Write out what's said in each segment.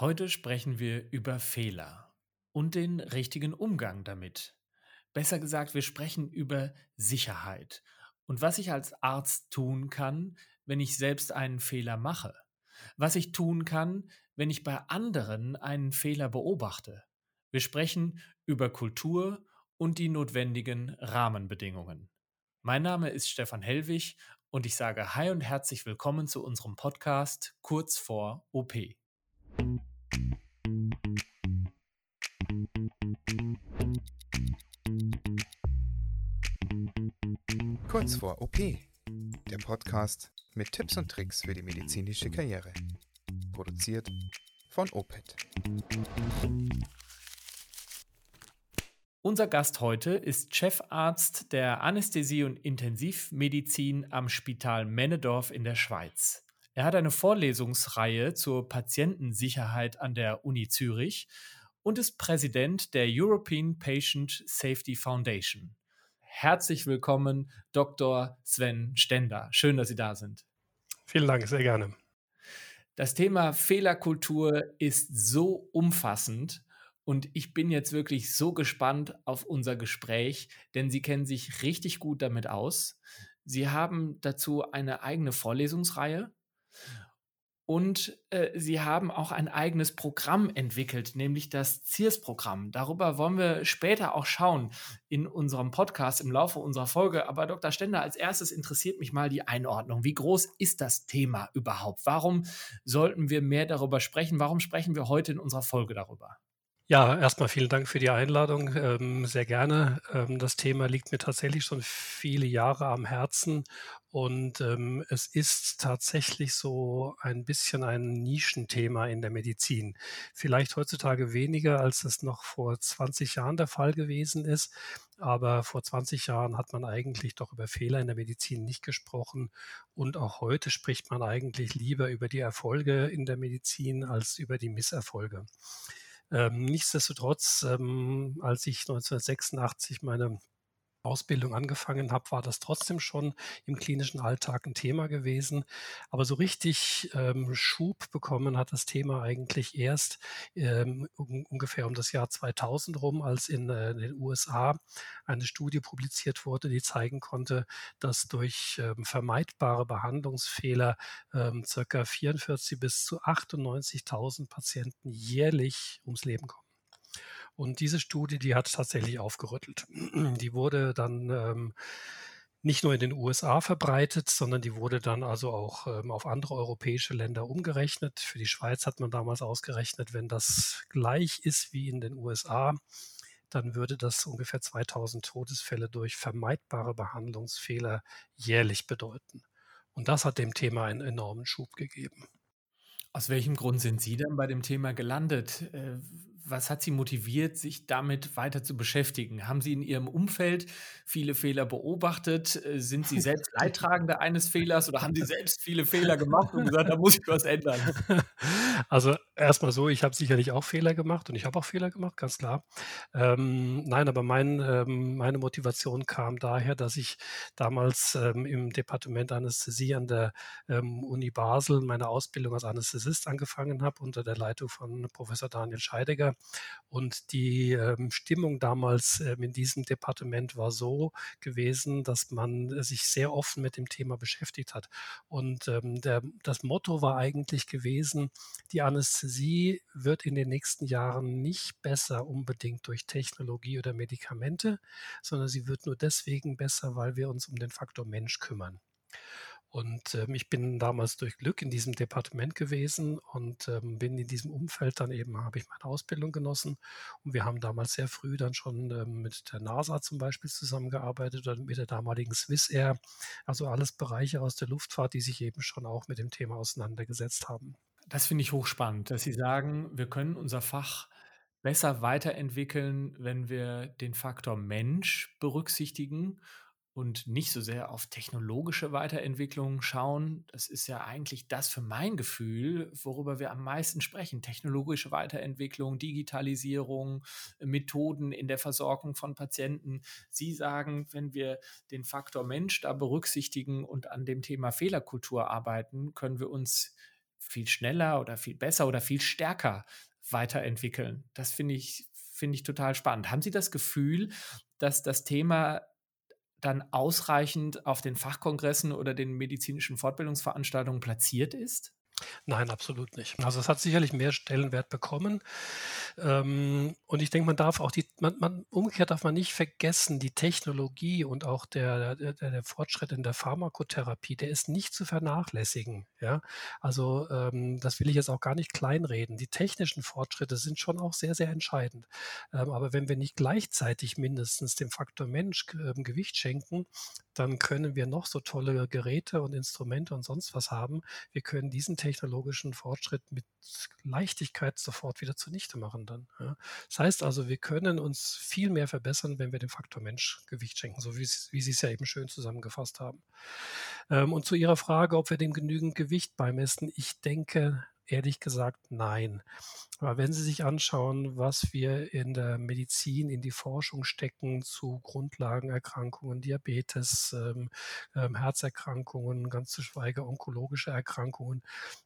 Heute sprechen wir über Fehler und den richtigen Umgang damit. Besser gesagt, wir sprechen über Sicherheit und was ich als Arzt tun kann, wenn ich selbst einen Fehler mache. Was ich tun kann, wenn ich bei anderen einen Fehler beobachte. Wir sprechen über Kultur und die notwendigen Rahmenbedingungen. Mein Name ist Stefan Hellwig und ich sage Hi und herzlich willkommen zu unserem Podcast Kurz vor OP. Kurz vor OP, der Podcast mit Tipps und Tricks für die medizinische Karriere. Produziert von OPET. Unser Gast heute ist Chefarzt der Anästhesie und Intensivmedizin am Spital Männedorf in der Schweiz. Er hat eine Vorlesungsreihe zur Patientensicherheit an der Uni Zürich und ist Präsident der European Patient Safety Foundation. Herzlich willkommen, Dr. Sven Stender. Schön, dass Sie da sind. Vielen Dank, sehr gerne. Das Thema Fehlerkultur ist so umfassend und ich bin jetzt wirklich so gespannt auf unser Gespräch, denn Sie kennen sich richtig gut damit aus. Sie haben dazu eine eigene Vorlesungsreihe und äh, sie haben auch ein eigenes Programm entwickelt, nämlich das CIRS-Programm. Darüber wollen wir später auch schauen in unserem Podcast im Laufe unserer Folge. Aber Dr. Stender, als erstes interessiert mich mal die Einordnung. Wie groß ist das Thema überhaupt? Warum sollten wir mehr darüber sprechen? Warum sprechen wir heute in unserer Folge darüber? Ja, erstmal vielen Dank für die Einladung. Ähm, sehr gerne. Ähm, das Thema liegt mir tatsächlich schon viele Jahre am Herzen und ähm, es ist tatsächlich so ein bisschen ein Nischenthema in der Medizin. Vielleicht heutzutage weniger, als es noch vor 20 Jahren der Fall gewesen ist. Aber vor 20 Jahren hat man eigentlich doch über Fehler in der Medizin nicht gesprochen. Und auch heute spricht man eigentlich lieber über die Erfolge in der Medizin als über die Misserfolge. Ähm, nichtsdestotrotz, ähm, als ich 1986 meine Ausbildung angefangen habe, war das trotzdem schon im klinischen Alltag ein Thema gewesen. Aber so richtig ähm, Schub bekommen hat das Thema eigentlich erst ähm, um, ungefähr um das Jahr 2000 rum, als in, äh, in, den USA eine Studie publiziert wurde, die zeigen konnte, dass durch ähm, vermeidbare Behandlungsfehler ähm, circa 44 bis zu 98.000 Patienten jährlich ums Leben kommen. Und diese Studie, die hat tatsächlich aufgerüttelt. Die wurde dann ähm, nicht nur in den USA verbreitet, sondern die wurde dann also auch ähm, auf andere europäische Länder umgerechnet. Für die Schweiz hat man damals ausgerechnet, wenn das gleich ist wie in den USA, dann würde das ungefähr 2000 Todesfälle durch vermeidbare Behandlungsfehler jährlich bedeuten. Und das hat dem Thema einen enormen Schub gegeben. Aus welchem Grund sind Sie dann bei dem Thema gelandet? Was hat Sie motiviert, sich damit weiter zu beschäftigen? Haben Sie in Ihrem Umfeld viele Fehler beobachtet? Äh, sind Sie selbst Leidtragende eines Fehlers oder haben Sie selbst viele Fehler gemacht und gesagt, da muss ich was ändern? Also erstmal so, ich habe sicherlich auch Fehler gemacht und ich habe auch Fehler gemacht, ganz klar. Ähm, nein, aber mein, ähm, meine Motivation kam daher, dass ich damals ähm, im Departement Anästhesie an der ähm, Uni Basel meine Ausbildung als Anästhesist angefangen habe unter der Leitung von Professor Daniel Scheidegger und die ähm, Stimmung damals ähm, in diesem Departement war so gewesen, dass man sich sehr offen mit dem Thema beschäftigt hat. Und der, das Motto war eigentlich gewesen, die Anästhesie wird in den nächsten Jahren nicht besser unbedingt durch Technologie oder Medikamente, sondern sie wird nur deswegen besser, weil wir uns um den Faktor Mensch kümmern. Und ähm, ich bin damals durch Glück in diesem Departement gewesen und ähm, bin in diesem Umfeld dann eben, habe ich meine Ausbildung genossen. Und wir haben damals sehr früh dann schon ähm, mit der NASA zum Beispiel zusammengearbeitet oder mit der damaligen Swiss Air. Also alles Bereiche aus der Luftfahrt, die sich eben schon auch mit dem Thema auseinandergesetzt haben. Das finde ich hochspannend, dass Sie sagen, wir können unser Fach besser weiterentwickeln, wenn wir den Faktor Mensch berücksichtigen und nicht so sehr auf technologische Weiterentwicklung schauen. Das ist ja eigentlich das für mein Gefühl, worüber wir am meisten sprechen. Technologische Weiterentwicklung, Digitalisierung, Methoden in der Versorgung von Patienten. Sie sagen, wenn wir den Faktor Mensch da berücksichtigen und an dem Thema Fehlerkultur arbeiten, können wir uns viel schneller oder viel besser oder viel stärker weiterentwickeln. Das finde ich, finde ich total spannend. Haben Sie das Gefühl, dass das Thema dann ausreichend auf den Fachkongressen oder den medizinischen Fortbildungsveranstaltungen platziert ist? Nein, absolut nicht. Also es hat sicherlich mehr Stellenwert bekommen. Ähm, und ich denke, man darf auch die, man, man, umgekehrt darf man nicht vergessen, die Technologie und auch der, der, der Fortschritt in der Pharmakotherapie, der ist nicht zu vernachlässigen. Ja? Also ähm, das will ich jetzt auch gar nicht kleinreden. Die technischen Fortschritte sind schon auch sehr, sehr entscheidend. Ähm, aber wenn wir nicht gleichzeitig mindestens dem Faktor Mensch äh, Gewicht schenken, dann können wir noch so tolle Geräte und Instrumente und sonst was haben. Wir können diesen technologischen Fortschritt mit Leichtigkeit sofort wieder zunichte machen dann. Ja. Das heißt also, wir können uns viel mehr verbessern, wenn wir dem Faktor Mensch Gewicht schenken, so wie, wie Sie es ja eben schön zusammengefasst haben. Ähm, und zu Ihrer Frage, ob wir dem genügend Gewicht beimessen, ich denke, ehrlich gesagt nein. Aber wenn Sie sich anschauen, was wir in der Medizin, in die Forschung stecken zu Grundlagenerkrankungen, Diabetes, ähm, ähm, Herzerkrankungen, ganz zu schweigen onkologische Erkrankungen.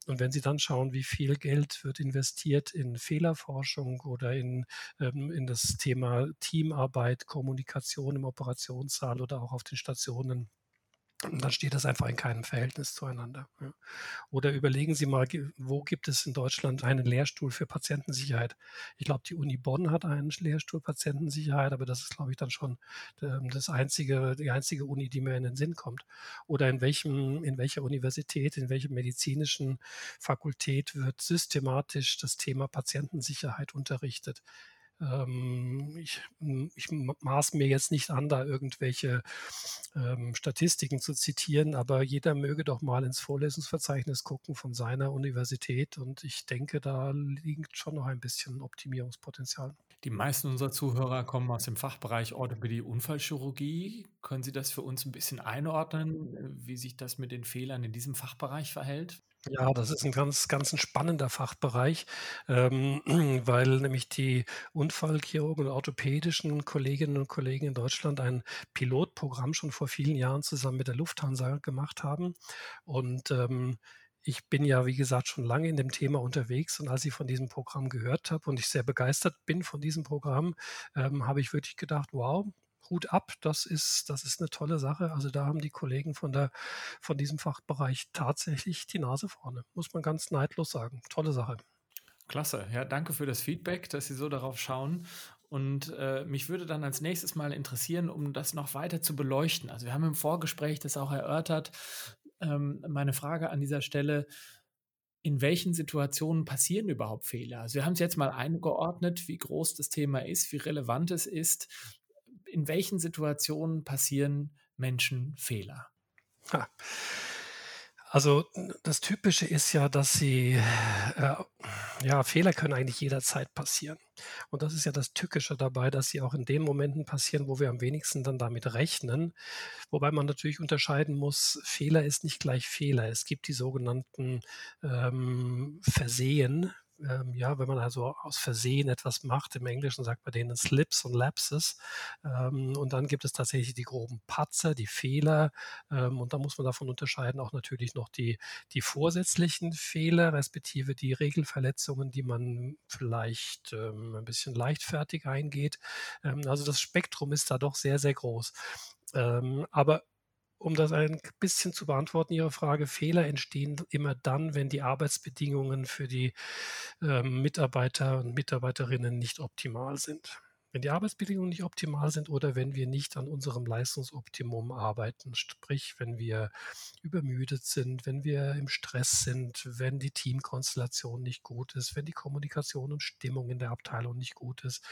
Und wenn Sie dann schauen, wie viel Geld wird investiert in Fehlerforschung oder in, ähm, in das Thema Teamarbeit, Kommunikation im Operationssaal oder auch auf den Stationen, dann steht das einfach in keinem Verhältnis zueinander. Oder überlegen Sie mal, wo gibt es in Deutschland einen Lehrstuhl für Patientensicherheit? Ich glaube, die Uni Bonn hat einen Lehrstuhl Patientensicherheit, aber das ist, glaube ich, dann schon ähm, das einzige, die einzige Uni, die mir in den Sinn kommt. Oder in welchem, in welcher Universität, in welcher medizinischen Fakultät wird systematisch das Thema Patientensicherheit unterrichtet? Ähm, ich, hm, ich, maß mir jetzt nicht an, da irgendwelche ähm, Statistiken zu zitieren, aber jeder möge doch mal ins Vorlesungsverzeichnis gucken von seiner Universität und ich denke, da liegt schon noch ein bisschen Optimierungspotenzial. Die meisten unserer Zuhörer kommen aus dem Fachbereich Orthopädie Unfallchirurgie. Können Sie das für uns ein bisschen einordnen, wie sich das mit den Fehlern in diesem Fachbereich verhält? Ja, das ist ein ganz, ganz ein spannender Fachbereich, ähm, weil nämlich die Unfallchirurgen und orthopädischen Kolleginnen und Kollegen in Deutschland ein Pilotprogramm schon vor vielen Jahren zusammen mit der Lufthansa gemacht haben. Und ähm, ich bin ja, wie gesagt, schon lange in dem Thema unterwegs und als ich von diesem Programm gehört habe und ich sehr begeistert bin von diesem Programm, ähm, habe ich wirklich gedacht, wow, Hut ab, das ist, das ist eine tolle Sache. Also da haben die Kollegen von, der, von diesem Fachbereich tatsächlich die Nase vorne, muss man ganz neidlos sagen. Tolle Sache. Klasse, ja, danke für das Feedback, dass Sie so darauf schauen. Und äh, mich würde dann als nächstes mal interessieren, um das noch weiter zu beleuchten. Also wir haben im Vorgespräch das auch erörtert. Ähm, meine Frage an dieser Stelle, in welchen Situationen passieren überhaupt Fehler? Also wir haben es jetzt mal eingeordnet, wie groß das Thema ist, wie relevant es ist in welchen Situationen passieren Menschen Fehler? Ha. Also das Typische ist ja, dass sie, äh, ja, Fehler können eigentlich jederzeit passieren. Und das ist ja das Tückische dabei, dass sie auch in den Momenten passieren, wo wir am wenigsten dann damit rechnen. Wobei man natürlich unterscheiden muss, Fehler ist nicht gleich Fehler. Es gibt die sogenannten ähm, Versehen, ähm, ja, wenn man also aus Versehen etwas macht, im Englischen sagt man denen Slips und Lapses. Ähm, und dann gibt es tatsächlich die groben Patzer, die Fehler. Ähm, und da muss man davon unterscheiden auch natürlich noch die, die vorsätzlichen Fehler, respektive die Regelverletzungen, die man vielleicht ähm, ein bisschen leichtfertig eingeht. Ähm, also das Spektrum ist da doch sehr, sehr groß. Ähm, aber um das ein bisschen zu beantworten, Ihre Frage, Fehler entstehen immer dann, wenn die Arbeitsbedingungen für die äh, Mitarbeiter und Mitarbeiterinnen nicht optimal sind. Wenn die Arbeitsbedingungen nicht optimal sind oder wenn wir nicht an unserem Leistungsoptimum arbeiten, sprich wenn wir übermüdet sind, wenn wir im Stress sind, wenn die Teamkonstellation nicht gut ist, wenn die Kommunikation und Stimmung in der Abteilung nicht gut ist,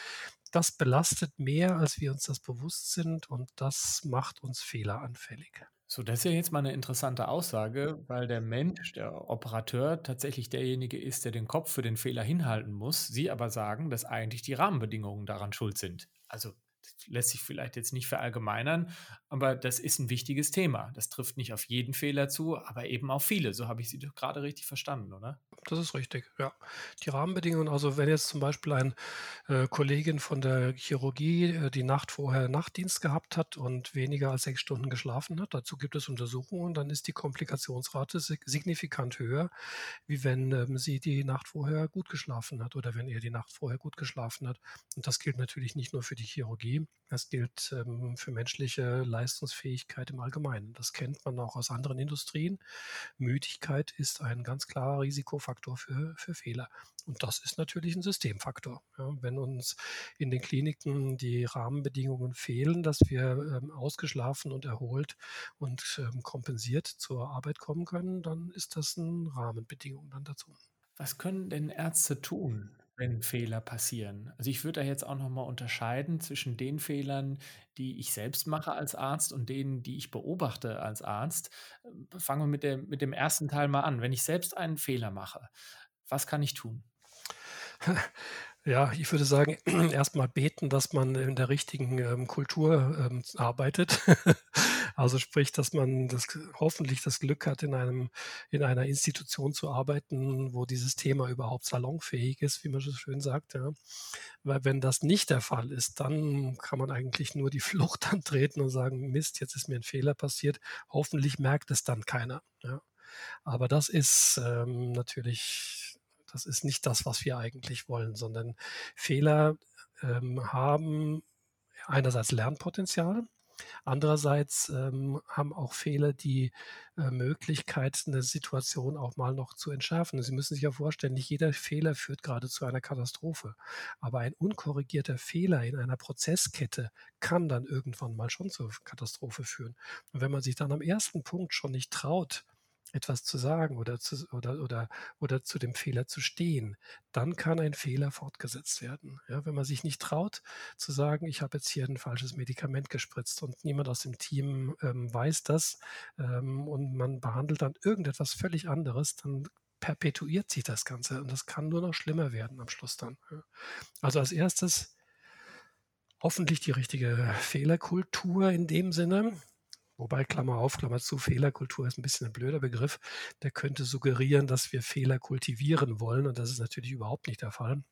das belastet mehr, als wir uns das bewusst sind und das macht uns fehleranfällig. So, das ist ja jetzt mal eine interessante Aussage, weil der Mensch, der Operateur, tatsächlich derjenige ist, der den Kopf für den Fehler hinhalten muss. Sie aber sagen, dass eigentlich die Rahmenbedingungen daran schuld sind. Also lässt sich vielleicht jetzt nicht verallgemeinern, aber das ist ein wichtiges Thema. Das trifft nicht auf jeden Fehler zu, aber eben auf viele. So habe ich Sie doch gerade richtig verstanden, oder? Das ist richtig, ja. Die Rahmenbedingungen, also wenn jetzt zum Beispiel eine äh, Kollegin von der Chirurgie äh, die Nacht vorher Nachtdienst gehabt hat und weniger als sechs Stunden geschlafen hat, dazu gibt es Untersuchungen, dann ist die Komplikationsrate signifikant höher, wie wenn ähm, sie die Nacht vorher gut geschlafen hat oder wenn er die Nacht vorher gut geschlafen hat. Und das gilt natürlich nicht nur für die Chirurgie, das gilt ähm, für menschliche Leistungsfähigkeit im Allgemeinen. Das kennt man auch aus anderen Industrien. Müdigkeit ist ein ganz klarer Risikofaktor für, für Fehler. Und das ist natürlich ein Systemfaktor. Ja, wenn uns in den Kliniken die Rahmenbedingungen fehlen, dass wir ähm, ausgeschlafen und erholt und ähm, kompensiert zur Arbeit kommen können, dann ist das eine Rahmenbedingung dann dazu. Was können denn Ärzte tun, wenn Fehler passieren? Also ich würde da jetzt auch noch mal unterscheiden zwischen den Fehlern, die ich selbst mache als Arzt und denen, die ich beobachte als Arzt. Fangen wir mit dem, mit dem ersten Teil mal an. Wenn ich selbst einen Fehler mache, was kann ich tun? Ja, ich würde sagen, erstmal beten, dass man in der richtigen ähm, Kultur ähm, arbeitet. Also sprich, dass man das, hoffentlich das Glück hat, in, einem, in einer Institution zu arbeiten, wo dieses Thema überhaupt salonfähig ist, wie man so schön sagt. Ja. Weil wenn das nicht der Fall ist, dann kann man eigentlich nur die Flucht antreten und sagen, Mist, jetzt ist mir ein Fehler passiert. Hoffentlich merkt es dann keiner. Ja. Aber das ist ähm, natürlich, das ist nicht das, was wir eigentlich wollen, sondern Fehler ähm, haben einerseits Lernpotenzial, Andererseits ähm, haben auch Fehler die äh, Möglichkeit, eine Situation auch mal noch zu entschärfen. Sie müssen sich ja vorstellen, nicht jeder Fehler führt gerade zu einer Katastrophe. Aber ein unkorrigierter Fehler in einer Prozesskette kann dann irgendwann mal schon zur Katastrophe führen. Und wenn man sich dann am ersten Punkt schon nicht traut, etwas zu sagen oder zu, oder, oder, oder zu dem Fehler zu stehen, dann kann ein Fehler fortgesetzt werden. Ja, wenn man sich nicht traut zu sagen, ich habe jetzt hier ein falsches Medikament gespritzt und niemand aus dem Team ähm, weiß das ähm, und man behandelt dann irgendetwas völlig anderes, dann perpetuiert sich das Ganze und das kann nur noch schlimmer werden am Schluss dann. Also als erstes hoffentlich die richtige Fehlerkultur in dem Sinne, Wobei, Klammer auf, Klammer zu, Fehlerkultur ist ein bisschen ein blöder Begriff. Der könnte suggerieren, dass wir Fehler kultivieren wollen. Und das ist natürlich überhaupt nicht der Fall.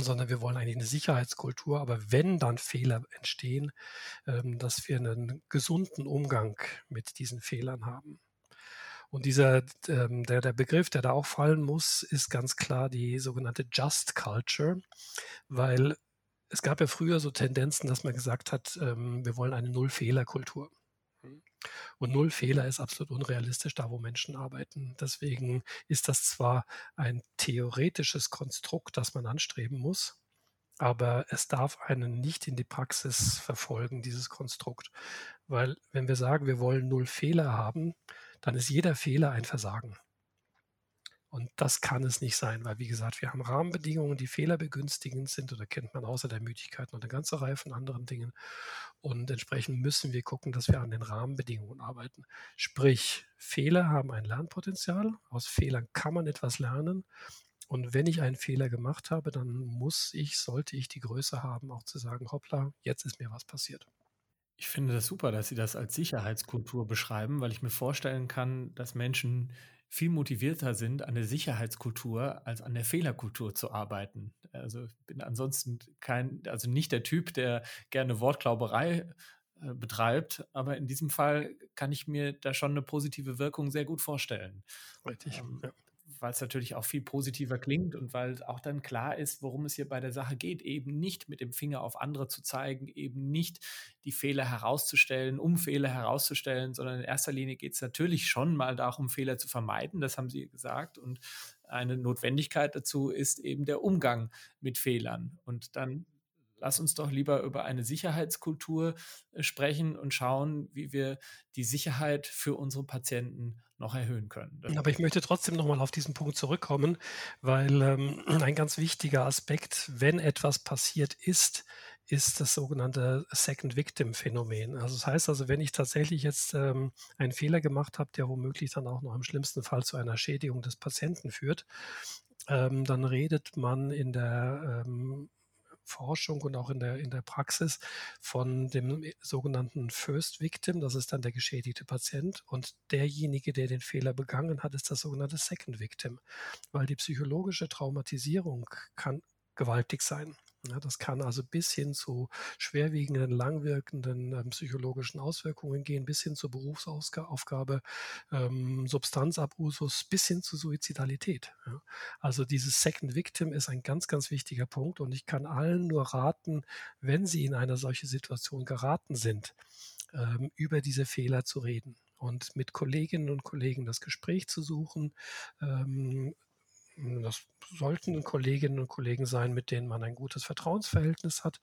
Sondern wir wollen eigentlich eine Sicherheitskultur. Aber wenn dann Fehler entstehen, ähm, dass wir einen gesunden Umgang mit diesen Fehlern haben. Und dieser, ähm, der, der Begriff, der da auch fallen muss, ist ganz klar die sogenannte Just Culture, weil es gab ja früher so Tendenzen, dass man gesagt hat, ähm, wir wollen eine Null-Fehler-Kultur. Und Null Fehler ist absolut unrealistisch da, wo Menschen arbeiten. Deswegen ist das zwar ein theoretisches Konstrukt, das man anstreben muss, aber es darf einen nicht in die Praxis verfolgen, dieses Konstrukt. Weil wenn wir sagen, wir wollen Null Fehler haben, dann ist jeder Fehler ein Versagen. Und das kann es nicht sein, weil wie gesagt, wir haben Rahmenbedingungen, die fehlerbegünstigend sind oder kennt man außer der Müdigkeit noch eine ganze Reihe von anderen Dingen. Und entsprechend müssen wir gucken, dass wir an den Rahmenbedingungen arbeiten. Sprich, Fehler haben ein Lernpotenzial. Aus Fehlern kann man etwas lernen. Und wenn ich einen Fehler gemacht habe, dann muss ich, sollte ich die Größe haben, auch zu sagen, hoppla, jetzt ist mir was passiert. Ich finde das super, dass Sie das als Sicherheitskultur beschreiben, weil ich mir vorstellen kann, dass Menschen viel motivierter sind, an der Sicherheitskultur als an der Fehlerkultur zu arbeiten. Also ich bin ansonsten kein, also nicht der Typ, der gerne Wortglauberei äh, betreibt, aber in diesem Fall kann ich mir da schon eine positive Wirkung sehr gut vorstellen. Richtig. Ähm, ja weil es natürlich auch viel positiver klingt und weil auch dann klar ist, worum es hier bei der Sache geht. Eben nicht mit dem Finger auf andere zu zeigen, eben nicht die Fehler herauszustellen, um Fehler herauszustellen, sondern in erster Linie geht es natürlich schon mal darum, Fehler zu vermeiden. Das haben Sie gesagt. Und eine Notwendigkeit dazu ist eben der Umgang mit Fehlern. Und dann lass uns doch lieber über eine Sicherheitskultur äh, sprechen und schauen, wie wir die Sicherheit für unsere Patienten noch erhöhen können. Aber ich möchte trotzdem nochmal auf diesen Punkt zurückkommen, weil ähm, ein ganz wichtiger Aspekt, wenn etwas passiert ist, ist das sogenannte Second Victim Phänomen. Also das heißt also, wenn ich tatsächlich jetzt ähm, einen Fehler gemacht habe, der womöglich dann auch noch im schlimmsten Fall zu einer Schädigung des Patienten führt, ähm, dann redet man in der ähm, Forschung und auch in der, in der Praxis von dem sogenannten First Victim, das ist dann der geschädigte Patient, und derjenige, der den Fehler begangen hat, ist das sogenannte Second Victim, weil die psychologische Traumatisierung kann gewaltig sein. Ja, das kann also bis hin zu schwerwiegenden, langwirkenden ähm, psychologischen Auswirkungen gehen, bis hin zur Berufsaufgabe, ähm, Substanzabusus, bis hin zu Suizidalität. Ja. Also dieses Second Victim ist ein ganz, ganz wichtiger Punkt und ich kann allen nur raten, wenn sie in eine solche Situation geraten sind, ähm, über diese Fehler zu reden und mit Kolleginnen und Kollegen das Gespräch zu suchen, ähm, das sollten Kolleginnen und Kollegen sein, mit denen man ein gutes Vertrauensverhältnis hat.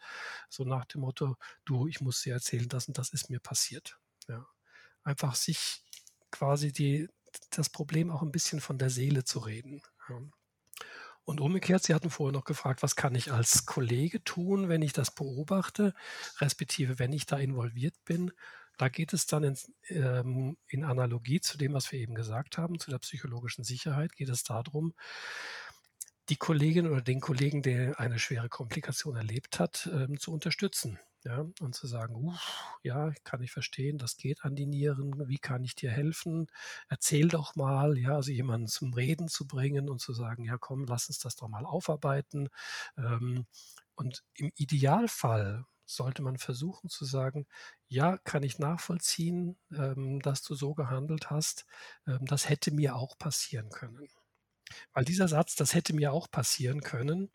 So nach dem Motto, du, ich muss dir erzählen, das und das ist mir passiert. Ja. Einfach sich quasi die, das Problem auch ein bisschen von der Seele zu reden. Ja. Und umgekehrt, Sie hatten vorher noch gefragt, was kann ich als Kollege tun, wenn ich das beobachte, respektive wenn ich da involviert bin. Da geht es dann in, ähm, in, Analogie zu dem, was wir eben gesagt haben, zu der psychologischen Sicherheit, geht es darum, die Kollegin oder den Kollegen, der eine schwere Komplikation erlebt hat, ähm, zu unterstützen. Ja, und zu sagen, uh, ja, kann ich verstehen, das geht an die Nieren, wie kann ich dir helfen? Erzähl doch mal, ja, also jemanden zum Reden zu bringen und zu sagen, ja, komm, lass uns das doch mal aufarbeiten. Ähm, und im Idealfall sollte man versuchen zu sagen, ja, kann ich nachvollziehen, ähm, dass du so gehandelt hast. Ähm, das hätte mir auch passieren können. Weil dieser Satz, das hätte mir auch passieren können,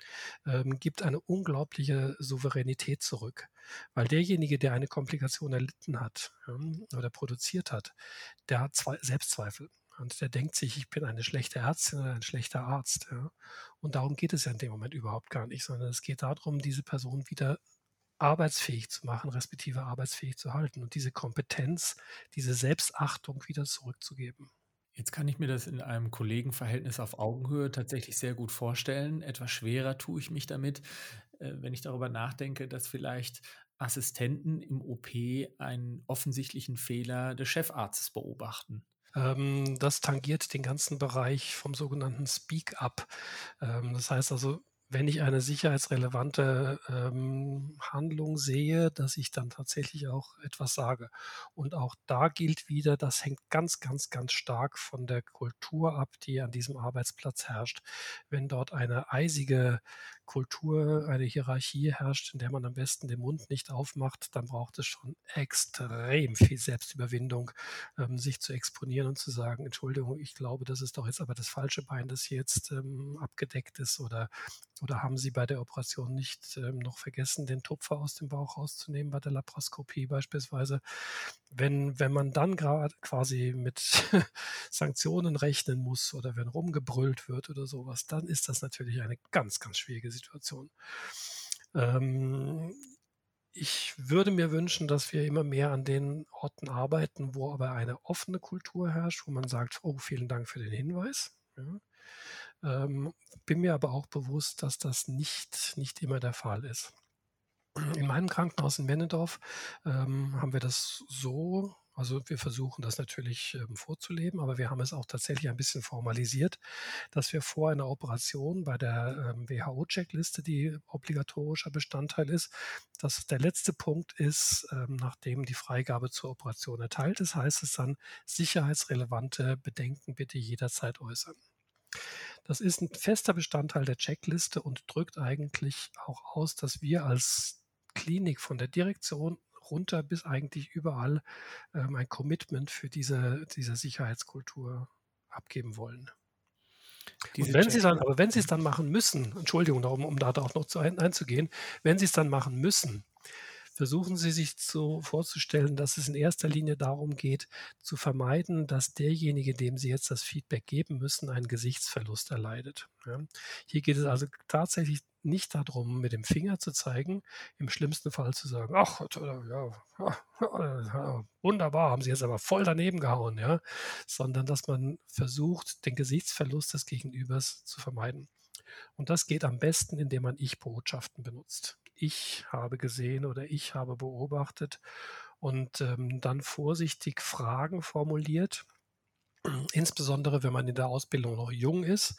ähm, gibt eine unglaubliche Souveränität zurück. Weil derjenige, der eine Komplikation erlitten hat ja, oder produziert hat, der hat zwei Selbstzweifel. Und der denkt sich, ich bin eine schlechte Ärztin oder ein schlechter Arzt. Ja. Und darum geht es ja in dem Moment überhaupt gar nicht, sondern es geht darum, diese Person wieder arbeitsfähig zu machen, respektive arbeitsfähig zu halten und diese Kompetenz, diese Selbstachtung wieder zurückzugeben. Jetzt kann ich mir das in einem Kollegenverhältnis auf Augenhöhe tatsächlich sehr gut vorstellen. Etwas schwerer tue ich mich damit, äh, wenn ich darüber nachdenke, dass vielleicht Assistenten im OP einen offensichtlichen Fehler des Chefarztes beobachten. Ähm, das tangiert den ganzen Bereich vom sogenannten Speak-up. Ähm, das heißt also, wenn ich eine sicherheitsrelevante ähm, Handlung sehe, dass ich dann tatsächlich auch etwas sage. Und auch da gilt wieder, das hängt ganz, ganz, ganz stark von der Kultur ab, die an diesem Arbeitsplatz herrscht. Wenn dort eine eisige Kultur, eine Hierarchie herrscht, in der man am besten den Mund nicht aufmacht, dann braucht es schon extrem viel Selbstüberwindung, ähm, sich zu exponieren und zu sagen, Entschuldigung, ich glaube, das ist doch jetzt aber das falsche Bein, das hier jetzt ähm, abgedeckt ist oder oder haben Sie bei der Operation nicht ähm, noch vergessen, den Tupfer aus dem Bauch rauszunehmen, bei der Laparoskopie beispielsweise? Wenn, wenn man dann gerade quasi mit Sanktionen rechnen muss oder wenn rumgebrüllt wird oder sowas, dann ist das natürlich eine ganz, ganz schwierige Situation. Ähm, ich würde mir wünschen, dass wir immer mehr an den Orten arbeiten, wo aber eine offene Kultur herrscht, wo man sagt, oh, vielen Dank für den Hinweis. Ja. Ähm, bin mir aber auch bewusst, dass das nicht, nicht immer der Fall ist. In meinem Krankenhaus in Wennendorf ähm, haben wir das so, also wir versuchen das natürlich ähm, vorzuleben, aber wir haben es auch tatsächlich ein bisschen formalisiert, dass wir vor einer Operation bei der ähm, WHO-Checkliste, die obligatorischer Bestandteil ist, dass der letzte Punkt ist, ähm, nachdem die Freigabe zur Operation erteilt ist, heißt es dann, sicherheitsrelevante Bedenken bitte jederzeit äußern. Das ist ein fester Bestandteil der Checkliste und drückt eigentlich auch aus, dass wir als Klinik von der Direktion runter bis eigentlich überall ähm, ein Commitment für diese, diese Sicherheitskultur abgeben wollen. Diese und wenn Sie dann, aber wenn Sie es dann machen müssen, Entschuldigung, darum, um da auch noch zu ein, einzugehen, wenn Sie es dann machen müssen, versuchen Sie sich so vorzustellen, dass es in erster Linie darum geht, zu vermeiden, dass derjenige, dem Sie jetzt das Feedback geben müssen, einen Gesichtsverlust erleidet. Ja. Hier geht es also tatsächlich nicht darum, mit dem Finger zu zeigen, im schlimmsten Fall zu sagen, ach, ja, wunderbar, haben Sie jetzt aber voll daneben gehauen, ja, sondern dass man versucht, den Gesichtsverlust des Gegenübers zu vermeiden. Und das geht am besten, indem man Ich-Botschaften benutzt ich habe gesehen oder ich habe beobachtet und ähm, dann vorsichtig Fragen formuliert, insbesondere wenn man in der Ausbildung noch jung ist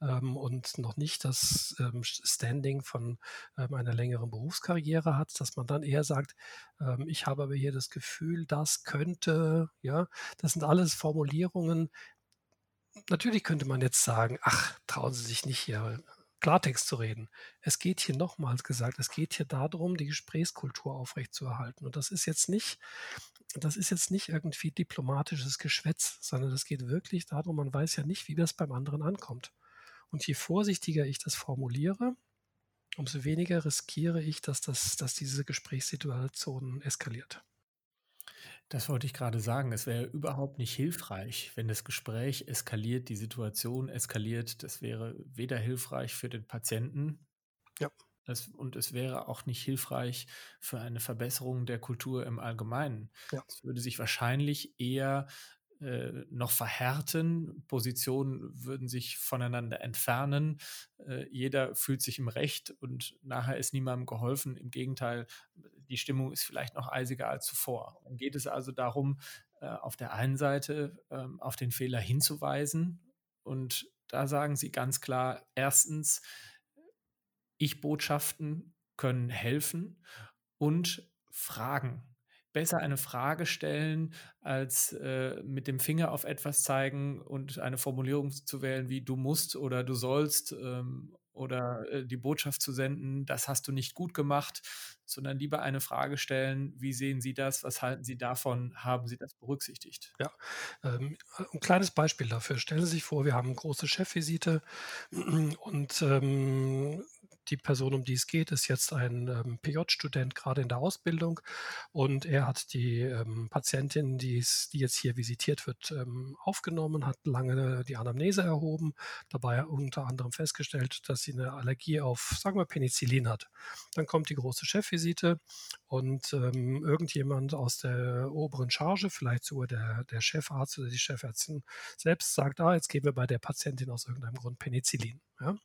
ähm, und noch nicht das ähm, Standing von ähm, einer längeren Berufskarriere hat, dass man dann eher sagt, ähm, ich habe aber hier das Gefühl, das könnte, ja, das sind alles Formulierungen. Natürlich könnte man jetzt sagen, ach, trauen Sie sich nicht hier Klartext zu reden. Es geht hier nochmals gesagt, es geht hier darum, die Gesprächskultur aufrechtzuerhalten. Und das ist jetzt nicht, das ist jetzt nicht irgendwie diplomatisches Geschwätz, sondern es geht wirklich darum, man weiß ja nicht, wie das beim anderen ankommt. Und je vorsichtiger ich das formuliere, umso weniger riskiere ich, dass, das, dass diese Gesprächssituation eskaliert. Das wollte ich gerade sagen. Es wäre überhaupt nicht hilfreich, wenn das Gespräch eskaliert, die Situation eskaliert. Das wäre weder hilfreich für den Patienten ja. das, und es wäre auch nicht hilfreich für eine Verbesserung der Kultur im Allgemeinen. Ja. Es würde sich wahrscheinlich eher äh, noch verhärten, Positionen würden sich voneinander entfernen, äh, jeder fühlt sich im Recht und nachher ist niemandem geholfen. Im Gegenteil, die Stimmung ist vielleicht noch eisiger als zuvor. Dann geht es also darum, äh, auf der einen Seite ähm, auf den Fehler hinzuweisen und da sagen sie ganz klar, erstens, Ich-Botschaften können helfen und Fragen besser eine Frage stellen, als äh, mit dem Finger auf etwas zeigen und eine Formulierung zu wählen wie du musst oder du sollst ähm, oder äh, die Botschaft zu senden, das hast du nicht gut gemacht, sondern lieber eine Frage stellen, wie sehen Sie das, was halten Sie davon, haben Sie das berücksichtigt? Ja, ähm, ein kleines Beispiel dafür. Stellen Sie sich vor, wir haben eine große Chefvisite und ähm, die Person, um die es geht, ist jetzt ein ähm, PJ-Student, gerade in der Ausbildung. Und er hat die ähm, Patientin, die, jetzt hier visitiert wird, ähm, aufgenommen, hat lange die Anamnese erhoben, dabei unter anderem festgestellt, dass sie eine Allergie auf, sagen wir, Penicillin hat. Dann kommt die große Chefvisite und ähm, irgendjemand aus der oberen Charge, vielleicht sogar der, der Chefarzt oder die Chefärztin selbst, sagt, ah, jetzt geben wir bei der Patientin aus irgendeinem Grund Penicillin. Ja?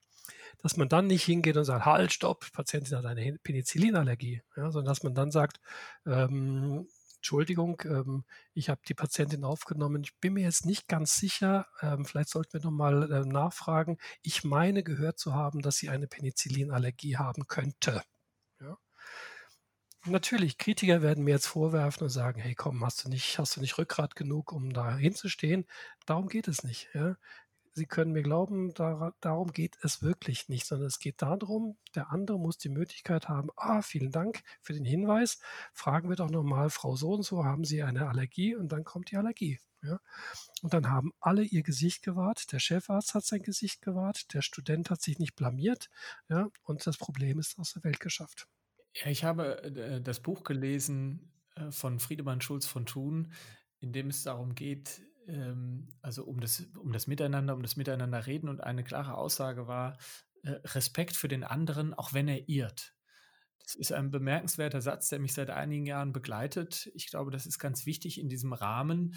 Dass man dann nicht hingeht und sagt, halt, stopp, Patientin hat eine Penicillinallergie, ja, sondern dass man dann sagt, ähm, Entschuldigung, ähm, ich habe die Patientin aufgenommen. Ich bin mir jetzt nicht ganz sicher. Ähm, vielleicht sollten wir nochmal äh, nachfragen. Ich meine gehört zu haben, dass sie eine Penicillinallergie haben könnte. Ja. Natürlich, Kritiker werden mir jetzt vorwerfen und sagen, hey komm, hast du nicht, hast du nicht Rückgrat genug, um da hinzustehen? Darum geht es nicht. Ja. Sie können mir glauben, da, darum geht es wirklich nicht, sondern es geht darum, der andere muss die Möglichkeit haben, ah, vielen Dank für den Hinweis, fragen wir doch nochmal, Frau so und so, haben Sie eine Allergie? Und dann kommt die Allergie. Ja? Und dann haben alle ihr Gesicht gewahrt, der Chefarzt hat sein Gesicht gewahrt, der Student hat sich nicht blamiert ja? und das Problem ist aus der Welt geschafft. Ja, ich habe äh, das Buch gelesen äh, von Friedemann Schulz von Thun, in dem es darum geht, ähm, also um das, um das Miteinander, um das Miteinander reden und eine klare Aussage war, äh, Respekt für den anderen, auch wenn er irrt. Das ist ein bemerkenswerter Satz, der mich seit einigen Jahren begleitet. Ich glaube, das ist ganz wichtig in diesem Rahmen,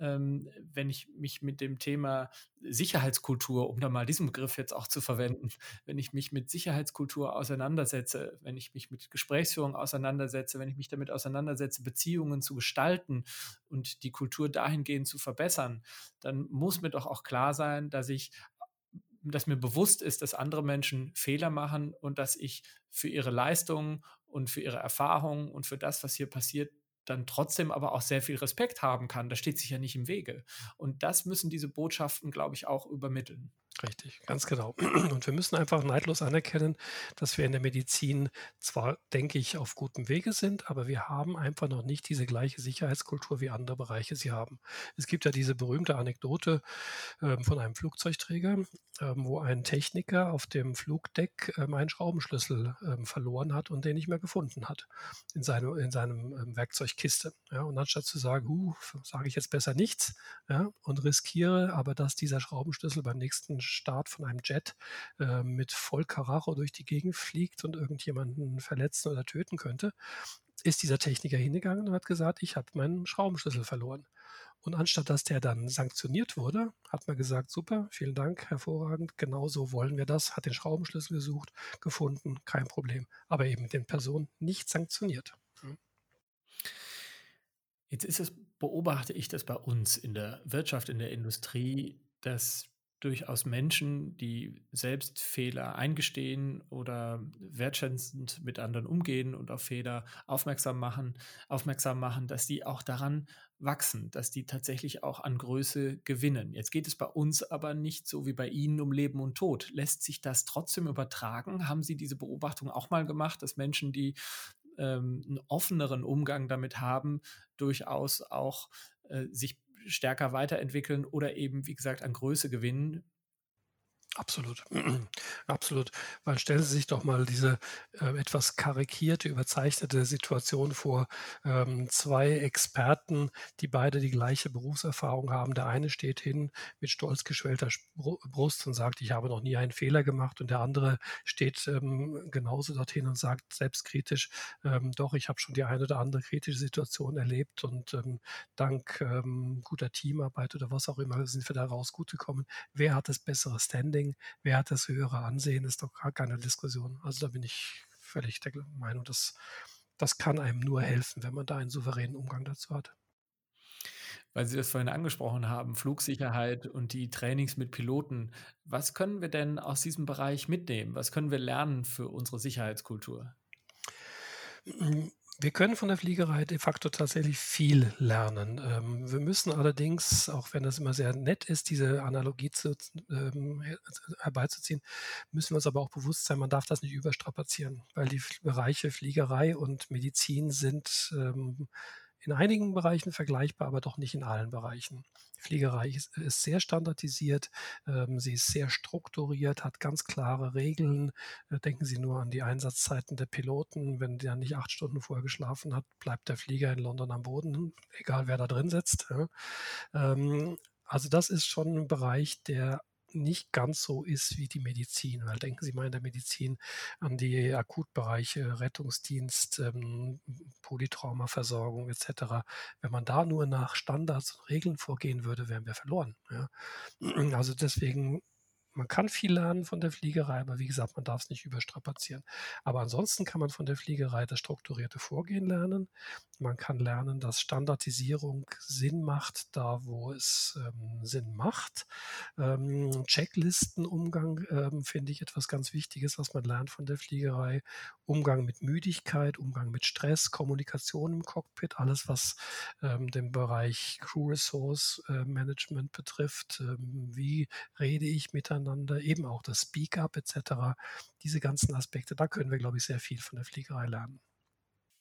ähm, wenn ich mich mit dem Thema Sicherheitskultur, um da mal diesen Begriff jetzt auch zu verwenden, wenn ich mich mit Sicherheitskultur auseinandersetze, wenn ich mich mit Gesprächsführung auseinandersetze, wenn ich mich damit auseinandersetze, Beziehungen zu gestalten und die Kultur dahingehend zu verbessern, dann muss mir doch auch klar sein, dass ich dass mir bewusst ist, dass andere Menschen Fehler machen und dass ich für ihre Leistungen und für ihre Erfahrungen und für das, was hier passiert, dann trotzdem aber auch sehr viel Respekt haben kann. Das steht sich ja nicht im Wege. Und das müssen diese Botschaften, glaube ich, auch übermitteln. Richtig, ganz genau. Und wir müssen einfach neidlos anerkennen, dass wir in der Medizin zwar, denke ich, auf gutem Wege sind, aber wir haben einfach noch nicht diese gleiche Sicherheitskultur, wie andere Bereiche sie haben. Es gibt ja diese berühmte Anekdote äh, von einem Flugzeugträger, äh, wo ein Techniker auf dem Flugdeck äh, einen Schraubenschlüssel ähm, verloren hat und den nicht mehr gefunden hat in, seine, in seinem ähm, Werkzeugkiste. Ja, und anstatt zu sagen, sage ich jetzt besser nichts ja, und riskiere aber, dass dieser Schraubenschlüssel beim nächsten Start von einem Jet äh, mit voll Karacho durch die Gegend fliegt und irgendjemanden verletzen oder töten könnte, ist dieser Techniker hingegangen und hat gesagt, ich habe meinen Schraubenschlüssel verloren. Und anstatt dass der dann sanktioniert wurde, hat man gesagt, super, vielen Dank, hervorragend, genau so wollen wir das, hat den Schraubenschlüssel gesucht, gefunden, kein Problem. Aber eben den Personen nicht sanktioniert. Jetzt ist es beobachte ich das bei uns in der Wirtschaft, in der Industrie, dass durchaus Menschen, die selbst Fehler eingestehen oder wertschätzend mit anderen umgehen und auf Fehler aufmerksam machen, aufmerksam machen, dass die auch daran wachsen, dass die tatsächlich auch an Größe gewinnen. Jetzt geht es bei uns aber nicht so wie bei Ihnen um Leben und Tod. Lässt sich das trotzdem übertragen? Haben Sie diese Beobachtung auch mal gemacht, dass Menschen, die ähm, einen offeneren Umgang damit haben, durchaus auch äh, sich stärker weiterentwickeln oder eben, wie gesagt, an Größe gewinnen. Absolut, absolut. Weil stellen Sie sich doch mal diese äh, etwas karikierte, überzeichnete Situation vor. Ähm, zwei Experten, die beide die gleiche Berufserfahrung haben. Der eine steht hin mit stolz geschwellter Brust und sagt, ich habe noch nie einen Fehler gemacht. Und der andere steht ähm, genauso dorthin und sagt selbstkritisch, ähm, doch, ich habe schon die eine oder andere kritische Situation erlebt und ähm, dank ähm, guter Teamarbeit oder was auch immer sind wir daraus gut gekommen. Wer hat das bessere Standing? Ranking, wer hat das höhere Ansehen, ist doch gar keine Diskussion. Also da bin ich völlig der Meinung, dass das kann einem nur helfen, wenn man da einen souveränen Umgang dazu hat. Weil Sie das vorhin angesprochen haben, Flugsicherheit und die Trainings mit Piloten. Was können wir denn aus diesem Bereich mitnehmen? Was können wir lernen für unsere Sicherheitskultur? Wir können von der Fliegerei de facto tatsächlich viel lernen. Ähm, wir müssen allerdings, auch wenn das immer sehr nett ist, diese Analogie zu, ähm, herbeizuziehen, müssen wir uns aber auch bewusst sein, man darf das nicht überstrapazieren, weil die Bereiche Fliegerei und Medizin sind ähm, in einigen Bereichen vergleichbar, aber doch nicht in allen Bereichen. Fliegerei ist, sehr standardisiert, ähm, sie ist sehr strukturiert, hat ganz klare Regeln. Äh, denken Sie nur an die Einsatzzeiten der Piloten. Wenn der nicht acht Stunden vorher geschlafen hat, bleibt der Flieger in London am Boden, egal wer da drin sitzt. Ähm, also das ist schon ein Bereich, der nicht ganz so ist wie die Medizin. Weil denken Sie mal in der Medizin an die Akutbereiche, Rettungsdienst, ähm, Polytraumaversorgung etc. Wenn man da nur nach Standards und Regeln vorgehen würde, wären wir verloren. Ja. Also deswegen man kann viel lernen von der Fliegerei, aber wie gesagt, man darf es nicht überstrapazieren. Aber ansonsten kann man von der Fliegerei das strukturierte Vorgehen lernen. Man kann lernen, dass Standardisierung Sinn macht, da wo es ähm, Sinn macht. Ähm, Checklistenumgang ähm, finde ich etwas ganz Wichtiges, was man lernt von der Fliegerei. Umgang mit Müdigkeit, Umgang mit Stress, Kommunikation im Cockpit, alles was ähm, den Bereich Crew Resource äh, Management betrifft. Ähm, wie rede ich miteinander? Miteinander, eben auch das Speak-up etc. Diese ganzen Aspekte, da können wir, glaube ich, sehr viel von der Fliegerei lernen.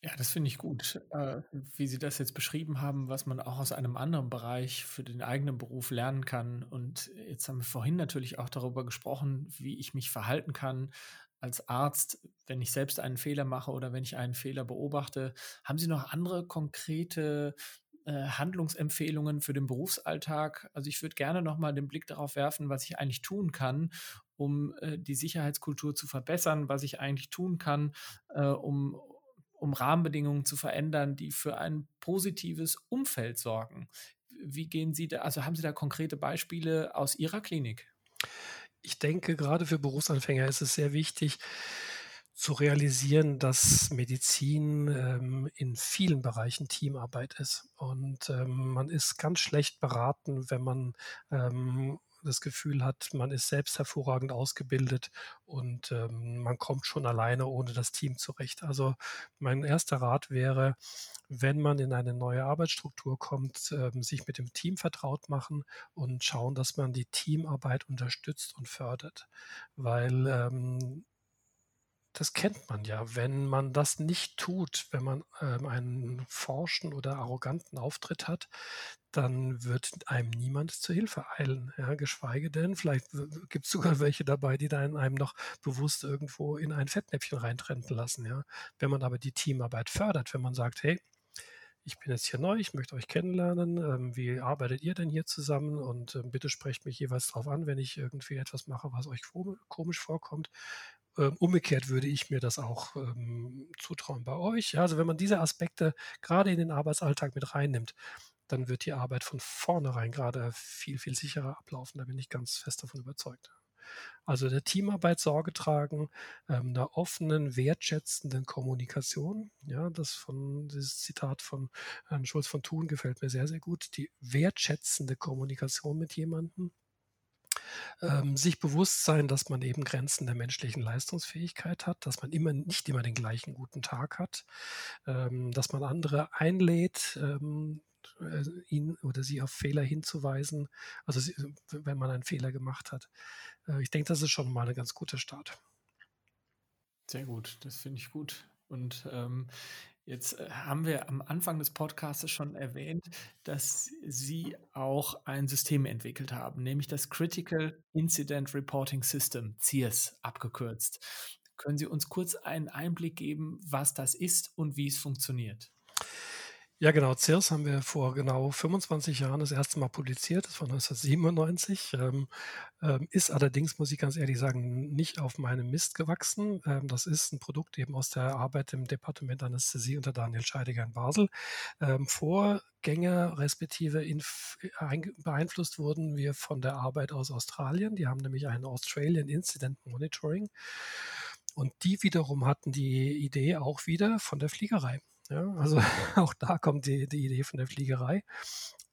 Ja, das finde ich gut, äh, wie Sie das jetzt beschrieben haben, was man auch aus einem anderen Bereich für den eigenen Beruf lernen kann. Und jetzt haben wir vorhin natürlich auch darüber gesprochen, wie ich mich verhalten kann als Arzt, wenn ich selbst einen Fehler mache oder wenn ich einen Fehler beobachte. Haben Sie noch andere konkrete äh, Handlungsempfehlungen für den Berufsalltag. Also ich würde gerne nochmal den Blick darauf werfen, was ich eigentlich tun kann, um äh, die Sicherheitskultur zu verbessern, was ich eigentlich tun kann, äh, um, um Rahmenbedingungen zu verändern, die für ein positives Umfeld sorgen. Wie gehen Sie da, also haben Sie da konkrete Beispiele aus Ihrer Klinik? Ich denke, gerade für Berufsanfänger ist es sehr wichtig, zu realisieren, dass Medizin ähm, in vielen Bereichen Teamarbeit ist. Und ähm, man ist ganz schlecht beraten, wenn man ähm, das Gefühl hat, man ist selbst hervorragend ausgebildet und ähm, man kommt schon alleine ohne das Team zurecht. Also mein erster Rat wäre, wenn man in eine neue Arbeitsstruktur kommt, ähm, sich mit dem Team vertraut machen und schauen, dass man die Teamarbeit unterstützt und fördert. Weil ähm, das kennt man ja. Wenn man das nicht tut, wenn man ähm, einen forschen oder arroganten Auftritt hat, dann wird einem niemand zur Hilfe eilen. Ja, geschweige denn, vielleicht gibt es sogar welche dabei, die dann einem noch bewusst irgendwo in ein Fettnäpfchen reintrennten lassen. Ja. Wenn man aber die Teamarbeit fördert, wenn man sagt, hey, ich bin jetzt hier neu, ich möchte euch kennenlernen. Ähm, wie arbeitet ihr denn hier zusammen? Und ähm, bitte sprecht mich jeweils darauf an, wenn ich irgendwie etwas mache, was euch komisch vorkommt. Ähm, umgekehrt würde ich mir das auch ähm, zutrauen bei euch. Also wenn man diese Aspekte gerade in den Arbeitsalltag mit reinnimmt, dann wird die Arbeit von vornherein gerade viel, viel sicherer ablaufen. Da bin ich ganz fest davon überzeugt. Also der Teamarbeit Sorge tragen, ähm, einer offenen, wertschätzenden Kommunikation. Ja, das von dieses Zitat von Herrn Schulz von Thun gefällt mir sehr, sehr gut. Die wertschätzende Kommunikation mit jemandem. Ähm, sich bewusst sein, dass man eben Grenzen der menschlichen Leistungsfähigkeit hat, dass man immer nicht immer den gleichen guten Tag hat, ähm, dass man andere einlädt, ähm, äh, ihn oder sie auf Fehler hinzuweisen, also wenn man einen Fehler gemacht hat. Äh, ich denke, das ist schon mal ein ganz guter Start. Sehr gut, das finde ich gut. Und ähm, jetzt äh, haben wir am Anfang des Podcasts schon erwähnt, dass Sie auch ein System entwickelt haben, nämlich das Critical Incident Reporting System, CIRS abgekürzt. Können Sie uns kurz einen Einblick geben, was das ist und wie es funktioniert? Ja, genau. CIRS haben wir vor genau 25 Jahren das erste Mal publiziert. Das war 1997. Ähm, ähm, ist allerdings, muss ich ganz ehrlich sagen, nicht auf meinem Mist gewachsen. Ähm, das ist ein Produkt eben aus der Arbeit im Departement Anästhesie unter Daniel Scheidiger in Basel. Ähm, Vorgänger respektive beeinflusst wurden wir von der Arbeit aus Australien. Die haben nämlich ein Australian Incident Monitoring. Und die wiederum hatten die Idee auch wieder von der Fliegerei. Ja, also auch da kommt die, die Idee von der Fliegerei.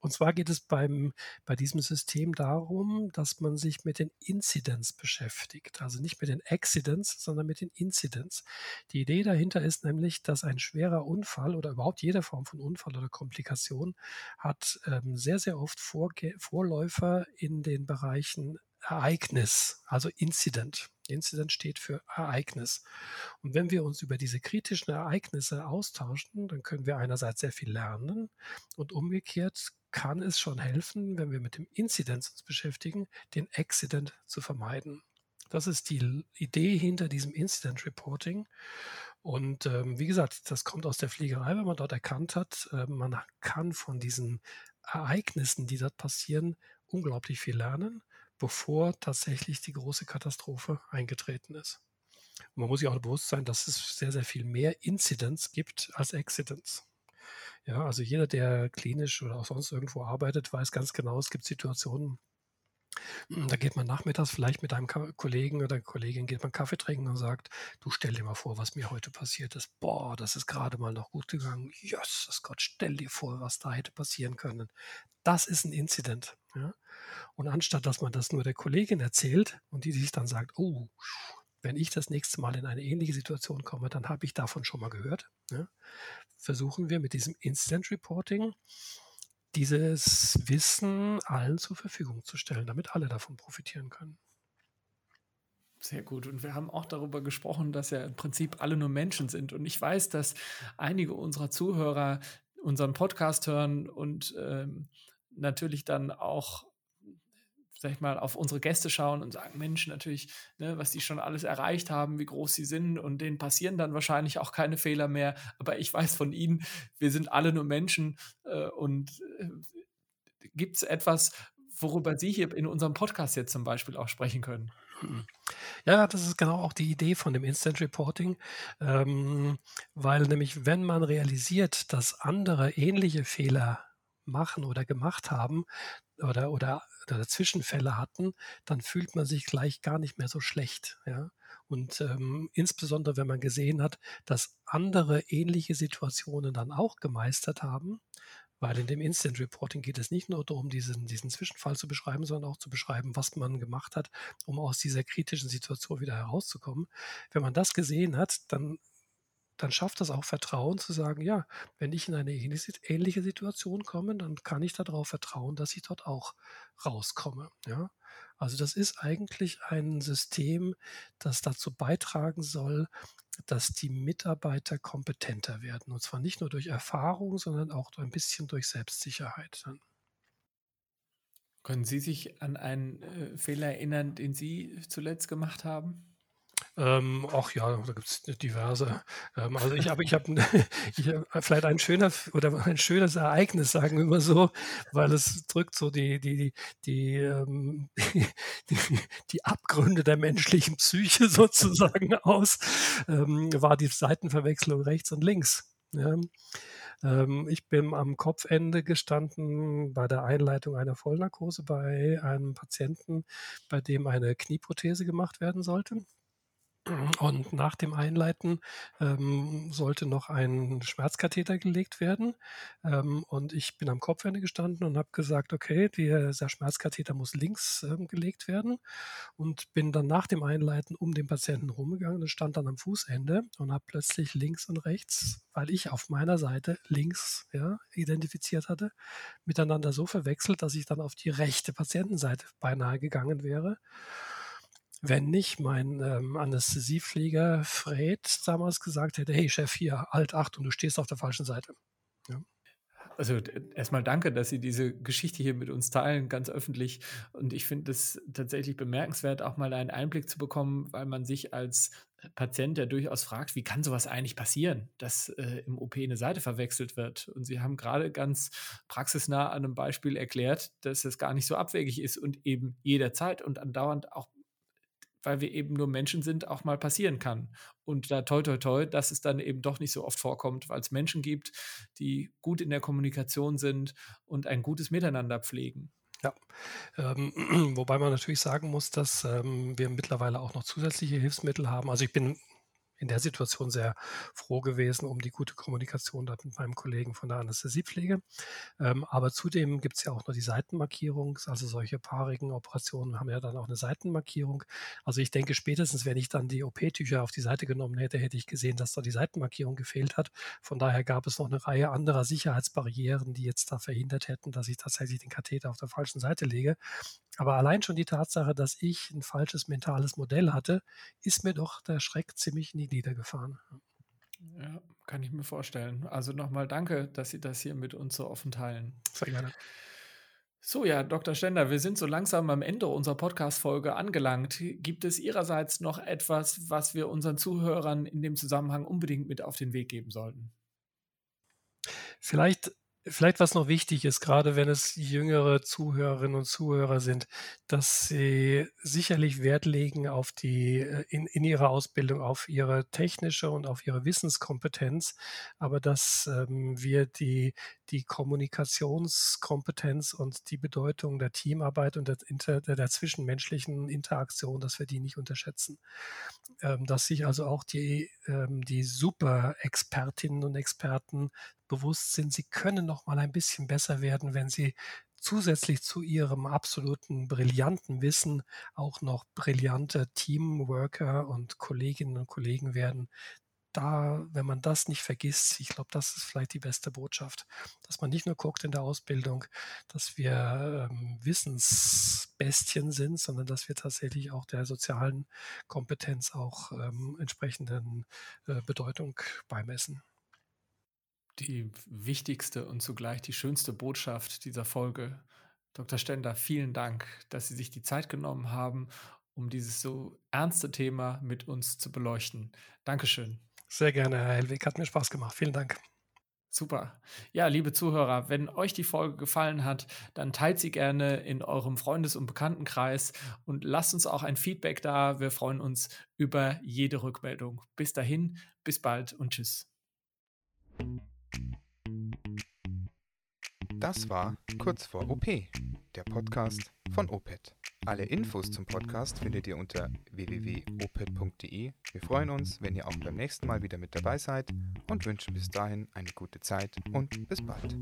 Und zwar geht es beim, bei diesem System darum, dass man sich mit den Incidents beschäftigt. Also nicht mit den Accidents, sondern mit den Incidents. Die Idee dahinter ist nämlich, dass ein schwerer Unfall oder überhaupt jede Form von Unfall oder Komplikation hat ähm, sehr, sehr oft Vorge Vorläufer in den Bereichen Ereignis, also Incident. Incident steht für Ereignis. Und wenn wir uns über diese kritischen Ereignisse austauschen, dann können wir einerseits sehr viel lernen und umgekehrt kann es schon helfen, wenn wir mit dem Incident uns beschäftigen, den Accident zu vermeiden. Das ist die Idee hinter diesem Incident Reporting. Und ähm, wie gesagt, das kommt aus der Fliegerei, wenn man dort erkannt hat, äh, man kann von diesen Ereignissen, die dort passieren, unglaublich viel lernen bevor tatsächlich die große Katastrophe eingetreten ist. Und man muss sich auch bewusst sein, dass es sehr, sehr viel mehr Incidents gibt als Accidents. Ja, also jeder, der klinisch oder auch sonst irgendwo arbeitet, weiß ganz genau, es gibt Situationen, hm, da geht man nachmittags vielleicht mit einem Kollegen oder Kollegin geht man Kaffee trinken und sagt, du stell dir mal vor, was mir heute passiert ist. Boah, das ist gerade mal noch gut gegangen. Jesus Gott, stell dir vor, was da hätte passieren können. Das ist ein Incident. Ja? Und anstatt dass man das nur der Kollegin erzählt und die sich dann sagt, oh, wenn ich das nächste Mal in eine ähnliche Situation komme, dann habe ich davon schon mal gehört. Ja? Versuchen wir mit diesem Incident Reporting dieses Wissen allen zur Verfügung zu stellen, damit alle davon profitieren können. Sehr gut. Und wir haben auch darüber gesprochen, dass ja im Prinzip alle nur Menschen sind. Und ich weiß, dass einige unserer Zuhörer unseren Podcast hören und ähm, natürlich dann auch sag ich mal, auf unsere Gäste schauen und sagen, Mensch, natürlich, ne, was die schon alles erreicht haben, wie groß sie sind und denen passieren dann wahrscheinlich auch keine Fehler mehr. Aber ich weiß von ihnen, wir sind alle nur Menschen äh, und äh, gibt es etwas, worüber Sie hier in unserem Podcast jetzt zum Beispiel auch sprechen können? Ja, das ist genau auch die Idee von dem Instant Reporting, ähm, weil nämlich, wenn man realisiert, dass andere ähnliche Fehler machen oder gemacht haben oder, oder, oder Zwischenfälle hatten, dann fühlt man sich gleich gar nicht mehr so schlecht. Ja? Und ähm, insbesondere, wenn man gesehen hat, dass andere ähnliche Situationen dann auch gemeistert haben, weil in dem Instant Reporting geht es nicht nur darum, diesen, diesen Zwischenfall zu beschreiben, sondern auch zu beschreiben, was man gemacht hat, um aus dieser kritischen Situation wieder herauszukommen. Wenn man das gesehen hat, dann dann schafft das auch Vertrauen zu sagen, ja, wenn ich in eine ähnliche Situation komme, dann kann ich darauf vertrauen, dass ich dort auch rauskomme. Ja? Also das ist eigentlich ein System, das dazu beitragen soll, dass die Mitarbeiter kompetenter werden. Und zwar nicht nur durch Erfahrung, sondern auch ein bisschen durch Selbstsicherheit. Können Sie sich an einen äh, Fehler erinnern, den Sie zuletzt gemacht haben? Ähm, ach ja, da gibt es diverse. Ähm, also ich habe, ich habe hab vielleicht ein schöner oder ein schönes Ereignis, sagen wir mal so, weil es drückt so die, die, die, ähm, die, die Abgründe der menschlichen Psyche sozusagen aus, ähm, war die Seitenverwechslung rechts und links. Ja. Ähm, ich bin am Kopfende gestanden bei der Einleitung einer Vollnarkose bei einem Patienten, bei dem eine Knieprothese gemacht werden sollte. Und nach dem Einleiten ähm, sollte noch ein Schmerzkatheter gelegt werden. Ähm, und ich bin am Kopfende gestanden und habe gesagt, okay, dieser Schmerzkatheter muss links ähm, gelegt werden. Und bin dann nach dem Einleiten um den Patienten rumgegangen und stand dann am Fußende und habe plötzlich links und rechts, weil ich auf meiner Seite links ja, identifiziert hatte, miteinander so verwechselt, dass ich dann auf die rechte Patientenseite beinahe gegangen wäre wenn nicht mein ähm, Anästhesiepfleger Fred damals gesagt hätte, hey Chef, hier, Alt 8 und du stehst auf der falschen Seite. Ja. Also erstmal danke, dass Sie diese Geschichte hier mit uns teilen, ganz öffentlich. Und ich finde es tatsächlich bemerkenswert, auch mal einen Einblick zu bekommen, weil man sich als Patient ja durchaus fragt, wie kann sowas eigentlich passieren, dass äh, im OP eine Seite verwechselt wird. Und Sie haben gerade ganz praxisnah an einem Beispiel erklärt, dass es gar nicht so abwegig ist und eben jederzeit und andauernd auch weil wir eben nur Menschen sind, auch mal passieren kann. Und da toi toi toi, dass es dann eben doch nicht so oft vorkommt, weil es Menschen gibt, die gut in der Kommunikation sind und ein gutes Miteinander pflegen. Ja, ähm, wobei man natürlich sagen muss, dass ähm, wir mittlerweile auch noch zusätzliche Hilfsmittel haben. Also ich bin in der Situation sehr froh gewesen um die gute Kommunikation mit meinem Kollegen von der Anästhesiepflege. Ähm, aber zudem gibt es ja auch noch die Seitenmarkierung. Also solche paarigen Operationen haben ja dann auch eine Seitenmarkierung. Also ich denke, spätestens wenn ich dann die OP-Tücher auf die Seite genommen hätte, hätte ich gesehen, dass da die Seitenmarkierung gefehlt hat. Von daher gab es noch eine Reihe anderer Sicherheitsbarrieren, die jetzt da verhindert hätten, dass ich tatsächlich den Katheter auf der falschen Seite lege. Aber allein schon die Tatsache, dass ich ein falsches mentales Modell hatte, ist mir doch der Schreck ziemlich in die Glieder gefahren. Ja, kann ich mir vorstellen. Also nochmal danke, dass Sie das hier mit uns so offen teilen. Sehr gerne. So, ja, Dr. Stender, wir sind so langsam am Ende unserer Podcast-Folge angelangt. Gibt es Ihrerseits noch etwas, was wir unseren Zuhörern in dem Zusammenhang unbedingt mit auf den Weg geben sollten? Vielleicht Vielleicht was noch wichtig ist, gerade wenn es jüngere Zuhörerinnen und Zuhörer sind, dass sie sicherlich Wert legen auf die, äh, in, in ihrer Ausbildung, auf ihre technische und auf ihre Wissenskompetenz, aber dass ähm, wir die, die Kommunikationskompetenz und die Bedeutung der Teamarbeit und der, der, der zwischenmenschlichen Interaktion, dass wir die nicht unterschätzen. Ähm, dass sich also auch die, ähm, die Super-Expertinnen und Experten bewusst sind, sie können noch mal ein bisschen besser werden, wenn sie zusätzlich zu ihrem absoluten brillanten Wissen auch noch brillante Teamworker und Kolleginnen und Kollegen werden. Da, wenn man das nicht vergisst, ich glaube, das ist vielleicht die beste Botschaft, dass man nicht nur guckt in der Ausbildung, dass wir ähm, Wissensbestien sind, sondern dass wir tatsächlich auch der sozialen Kompetenz auch ähm, entsprechenden äh, Bedeutung beimessen die wichtigste und zugleich die schönste Botschaft dieser Folge. Dr. Stender, vielen Dank, dass Sie sich die Zeit genommen haben, um dieses so ernste Thema mit uns zu beleuchten. Dankeschön. Sehr gerne, Herr Helwig. Hat mir Spaß gemacht. Vielen Dank. Super. Ja, liebe Zuhörer, wenn euch die Folge gefallen hat, dann teilt sie gerne in eurem Freundes- und Bekanntenkreis und lasst uns auch ein Feedback da. Wir freuen uns über jede Rückmeldung. Bis dahin, bis bald und tschüss. Das war Kurz vor OP, der Podcast von OPET. Alle Infos zum Podcast findet ihr unter www.opet.de. Wir freuen uns, wenn ihr auch beim nächsten Mal wieder mit dabei seid und wünschen bis dahin eine gute Zeit und bis bald.